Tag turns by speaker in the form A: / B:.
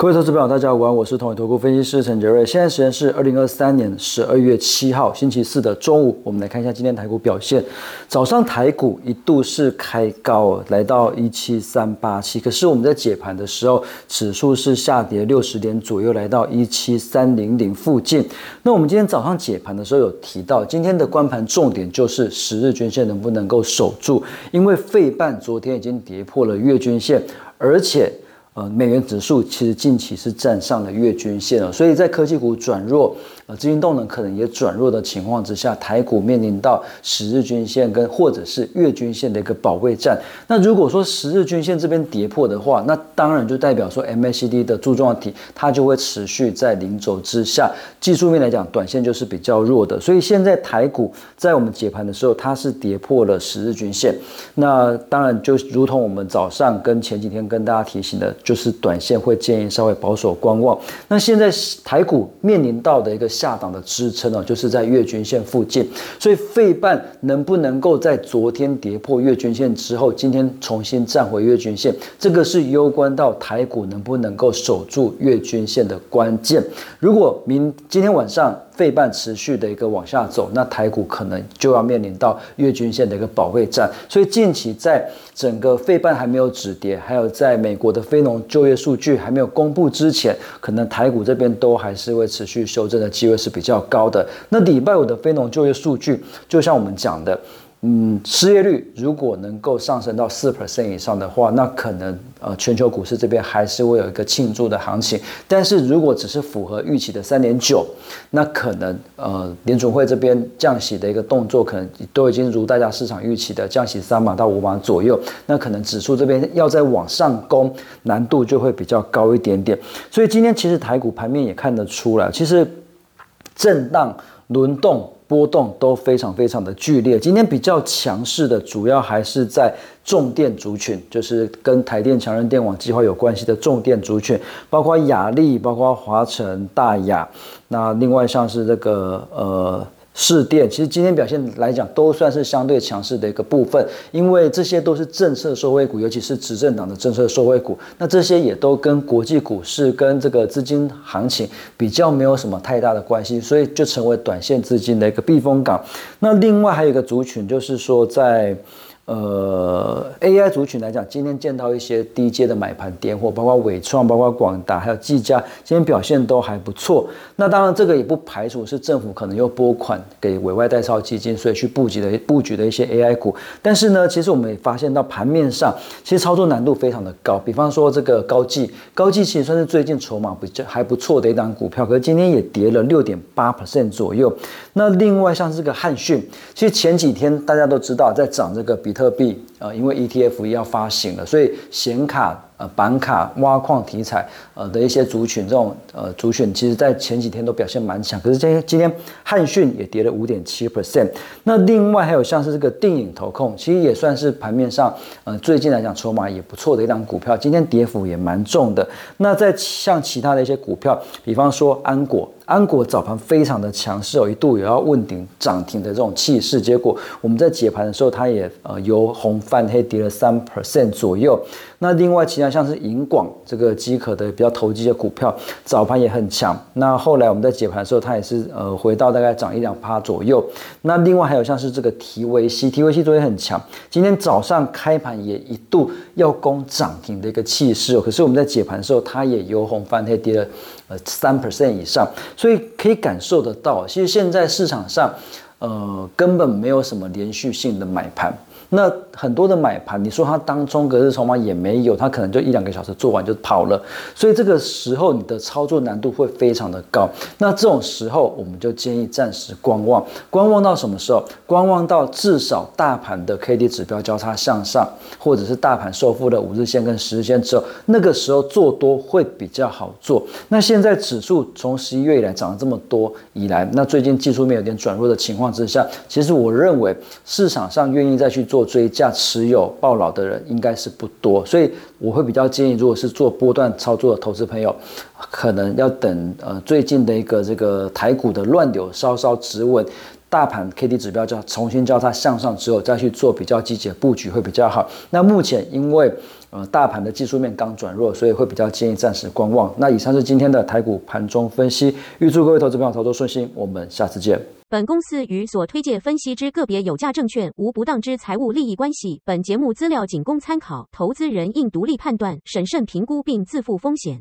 A: 各位投资朋友，大家好，我是统一投顾分析师陈杰瑞。现在时间是二零二三年十二月七号星期四的中午，我们来看一下今天台股表现。早上台股一度是开高，来到一七三八七，可是我们在解盘的时候，指数是下跌六十点左右，来到一七三零零附近。那我们今天早上解盘的时候有提到，今天的关盘重点就是十日均线能不能够守住，因为费半昨天已经跌破了月均线，而且。呃，美元指数其实近期是站上了月均线了，所以在科技股转弱。呃资金动能可能也转弱的情况之下，台股面临到十日均线跟或者是月均线的一个保卫战。那如果说十日均线这边跌破的话，那当然就代表说 MACD 的柱状体它就会持续在零轴之下。技术面来讲，短线就是比较弱的。所以现在台股在我们解盘的时候，它是跌破了十日均线。那当然就如同我们早上跟前几天跟大家提醒的，就是短线会建议稍微保守观望。那现在台股面临到的一个。下档的支撑呢，就是在月均线附近，所以费半能不能够在昨天跌破月均线之后，今天重新站回月均线，这个是攸关到台股能不能够守住月均线的关键。如果明今天晚上，费半持续的一个往下走，那台股可能就要面临到月均线的一个保卫战。所以近期在整个费半还没有止跌，还有在美国的非农就业数据还没有公布之前，可能台股这边都还是会持续修正的机会是比较高的。那礼拜五的非农就业数据，就像我们讲的。嗯，失业率如果能够上升到四 percent 以上的话，那可能呃全球股市这边还是会有一个庆祝的行情。但是如果只是符合预期的三点九，那可能呃联储会这边降息的一个动作，可能都已经如大家市场预期的降息三码到五码左右，那可能指数这边要再往上攻，难度就会比较高一点点。所以今天其实台股盘面也看得出来，其实震荡轮动。波动都非常非常的剧烈。今天比较强势的，主要还是在重电族群，就是跟台电强人电网计划有关系的重电族群，包括雅力，包括华晨、大雅。那另外像是这个呃。市电其实今天表现来讲都算是相对强势的一个部分，因为这些都是政策受惠股，尤其是执政党的政策受惠股。那这些也都跟国际股市跟这个资金行情比较没有什么太大的关系，所以就成为短线资金的一个避风港。那另外还有一个族群，就是说在。呃，AI 族群来讲，今天见到一些低阶的买盘点货，包括伟创、包括广达，还有技嘉，今天表现都还不错。那当然，这个也不排除是政府可能又拨款给委外代销基金，所以去布局的 布局的一些 AI 股。但是呢，其实我们也发现到盘面上，其实操作难度非常的高。比方说这个高技，高技其实算是最近筹码比较还不错的一档股票，可是今天也跌了六点八 percent 左右。那另外像这个汉讯，其实前几天大家都知道在涨这个比特。特币，呃，因为 ETF 要发行了，所以显卡。呃，板卡挖矿题材，呃的一些族群，这种呃族群，其实在前几天都表现蛮强。可是今天今天汉讯也跌了五点七 percent。那另外还有像是这个电影投控，其实也算是盘面上，呃最近来讲筹码也不错的一档股票，今天跌幅也蛮重的。那在像其他的一些股票，比方说安果，安果早盘非常的强势，有一度也要问鼎涨停的这种气势，结果我们在解盘的时候，它也呃由红翻黑，跌了三 percent 左右。那另外其他像是银广这个饥渴的比较投机的股票，早盘也很强。那后来我们在解盘的时候，它也是呃回到大概涨一两趴左右。那另外还有像是这个提维西，提维西昨天很强，今天早上开盘也一度要攻涨停的一个气势哦。可是我们在解盘的时候，它也由红翻黑，跌了呃三 percent 以上。所以可以感受得到，其实现在市场上呃根本没有什么连续性的买盘。那很多的买盘，你说它当中隔日筹码也没有，它可能就一两个小时做完就跑了，所以这个时候你的操作难度会非常的高。那这种时候，我们就建议暂时观望，观望到什么时候？观望到至少大盘的 K D 指标交叉向上，或者是大盘收复了五日线跟十日线之后，那个时候做多会比较好做。那现在指数从十一月以来涨了这么多以来，那最近技术面有点转弱的情况之下，其实我认为市场上愿意再去做。追加持有暴老的人应该是不多，所以我会比较建议，如果是做波段操作的投资朋友，可能要等呃最近的一个这个台股的乱流稍稍止稳。大盘 K D 指标叫重新交叉向上之后，再去做比较积极的布局会比较好。那目前因为呃大盘的技术面刚转弱，所以会比较建议暂时观望。那以上是今天的台股盘中分析，预祝各位投资朋友操作顺心，我们下次见。
B: 本公司与所推介分析之个别有价证券无不当之财务利益关系。本节目资料仅供参考，投资人应独立判断、审慎评估并自负风险。